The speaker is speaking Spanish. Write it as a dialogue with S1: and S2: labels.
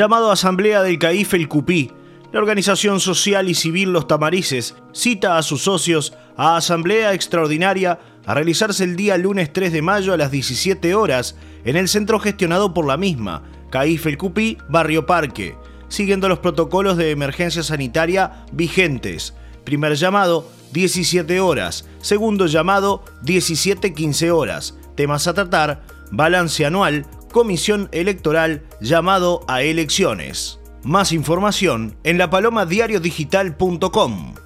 S1: Llamado Asamblea del CAIF El Cupí. La organización social y civil Los Tamarices cita a sus socios a Asamblea Extraordinaria a realizarse el día lunes 3 de mayo a las 17 horas en el centro gestionado por la misma, CAIF El Cupí, Barrio Parque, siguiendo los protocolos de emergencia sanitaria vigentes. Primer llamado, 17 horas. Segundo llamado, 17-15 horas. Temas a tratar, balance anual, comisión electoral, llamado a elecciones. Más información en lapalomadiariodigital.com.